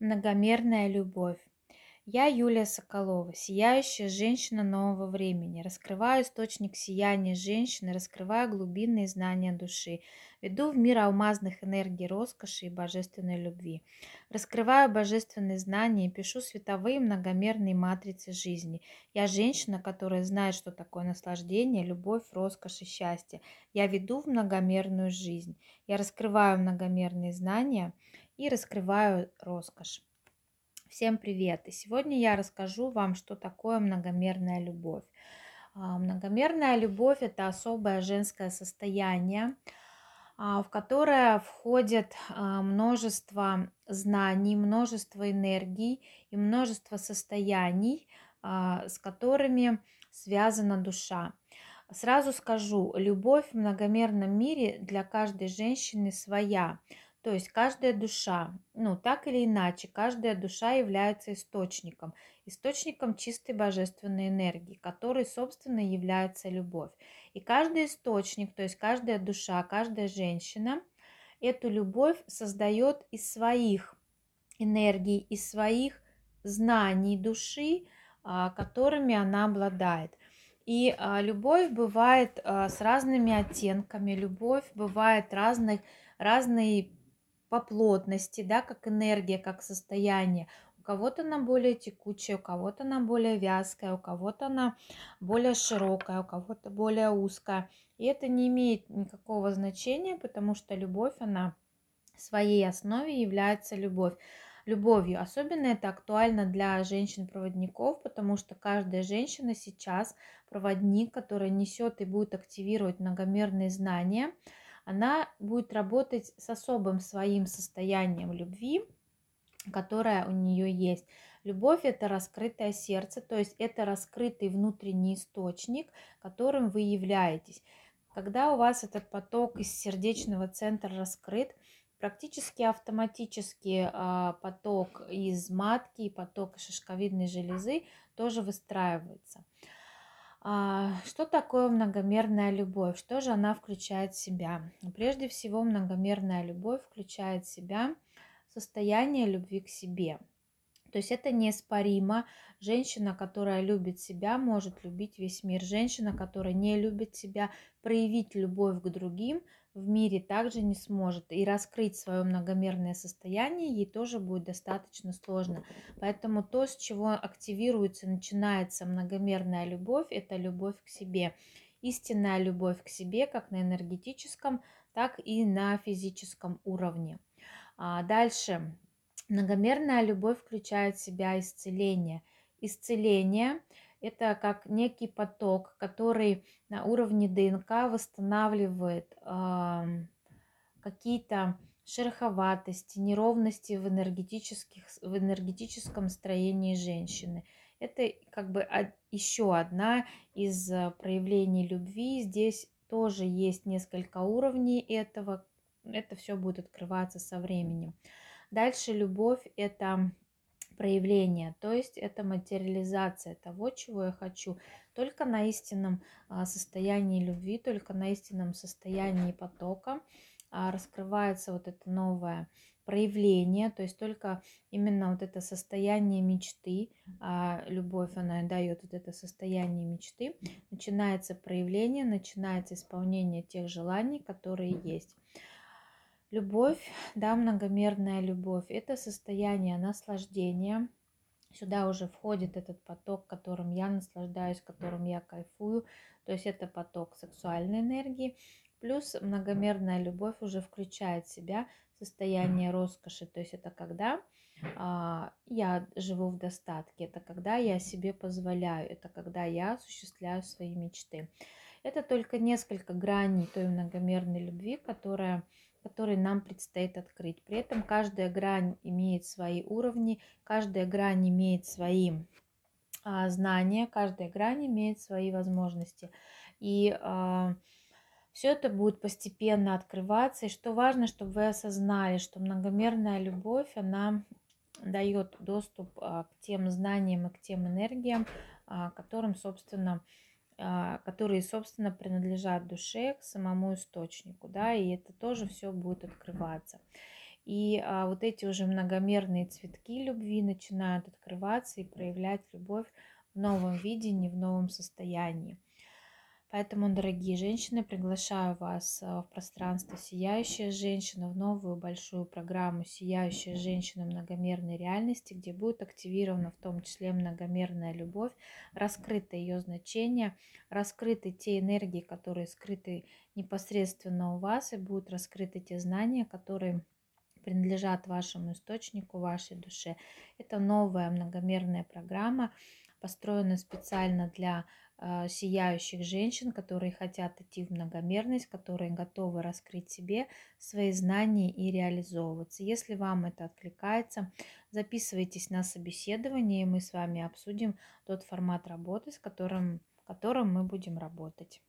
Многомерная любовь. Я Юлия Соколова, сияющая женщина нового времени. Раскрываю источник сияния женщины, раскрываю глубинные знания души. Веду в мир алмазных энергий роскоши и божественной любви. Раскрываю божественные знания и пишу световые многомерные матрицы жизни. Я женщина, которая знает, что такое наслаждение, любовь, роскошь и счастье. Я веду в многомерную жизнь. Я раскрываю многомерные знания и раскрываю роскошь. Всем привет! И сегодня я расскажу вам, что такое многомерная любовь. А, многомерная любовь – это особое женское состояние, а, в которое входит а, множество знаний, множество энергий и множество состояний, с которыми связана душа. Сразу скажу, любовь в многомерном мире для каждой женщины своя – то есть каждая душа, ну так или иначе, каждая душа является источником, источником чистой божественной энергии, который, собственно, является любовь. И каждый источник, то есть каждая душа, каждая женщина эту любовь создает из своих энергий, из своих знаний души, а, которыми она обладает. И а, любовь бывает а, с разными оттенками, любовь бывает разных, разной по плотности, да, как энергия, как состояние. У кого-то она более текучая, у кого-то она более вязкая, у кого-то она более широкая, у кого-то более узкая. И это не имеет никакого значения, потому что любовь, она в своей основе является любовь любовью. Особенно это актуально для женщин-проводников, потому что каждая женщина сейчас проводник, который несет и будет активировать многомерные знания, она будет работать с особым своим состоянием любви, которое у нее есть. Любовь – это раскрытое сердце, то есть это раскрытый внутренний источник, которым вы являетесь. Когда у вас этот поток из сердечного центра раскрыт, практически автоматически а, поток из матки и поток шишковидной железы тоже выстраивается. А, что такое многомерная любовь? Что же она включает в себя? Прежде всего, многомерная любовь включает в себя состояние любви к себе. То есть это неоспоримо. Женщина, которая любит себя, может любить весь мир. Женщина, которая не любит себя, проявить любовь к другим – в мире также не сможет. И раскрыть свое многомерное состояние ей тоже будет достаточно сложно. Поэтому то, с чего активируется, начинается многомерная любовь, это любовь к себе. Истинная любовь к себе как на энергетическом, так и на физическом уровне. А дальше. Многомерная любовь включает в себя исцеление. Исцеление это как некий поток, который на уровне ДНК восстанавливает э, какие-то шероховатости, неровности в, энергетических, в энергетическом строении женщины. Это как бы еще одна из э, проявлений любви. Здесь тоже есть несколько уровней этого. Это все будет открываться со временем. Дальше любовь – это проявление, то есть это материализация того, чего я хочу. Только на истинном а, состоянии любви, только на истинном состоянии потока а, раскрывается вот это новое проявление, то есть только именно вот это состояние мечты, а любовь она дает вот это состояние мечты, начинается проявление, начинается исполнение тех желаний, которые есть. Любовь, да, многомерная любовь – это состояние наслаждения. Сюда уже входит этот поток, которым я наслаждаюсь, которым я кайфую. То есть это поток сексуальной энергии. Плюс многомерная любовь уже включает в себя состояние роскоши. То есть это когда а, я живу в достатке, это когда я себе позволяю, это когда я осуществляю свои мечты. Это только несколько граней той многомерной любви, которая который нам предстоит открыть. При этом каждая грань имеет свои уровни, каждая грань имеет свои а, знания, каждая грань имеет свои возможности. И а, все это будет постепенно открываться. И что важно, чтобы вы осознали, что многомерная любовь, она дает доступ а, к тем знаниям и к тем энергиям, а, которым, собственно, а, которые, собственно, принадлежат душе, к самому источнику, да, и это тоже все будет открываться. И а, вот эти уже многомерные цветки любви начинают открываться и проявлять любовь в новом видении, в новом состоянии. Поэтому, дорогие женщины, приглашаю вас а, в пространство «Сияющая женщина», в новую большую программу «Сияющая женщина многомерной реальности», где будет активирована в том числе многомерная любовь, раскрыто ее значение, раскрыты те энергии, которые скрыты непосредственно у вас, и будут раскрыты те знания, которые принадлежат вашему источнику, вашей душе. Это новая многомерная программа, построена специально для а, сияющих женщин, которые хотят идти в многомерность, которые готовы раскрыть себе свои знания и реализовываться. Если вам это откликается, записывайтесь на собеседование, и мы с вами обсудим тот формат работы, с которым, которым мы будем работать.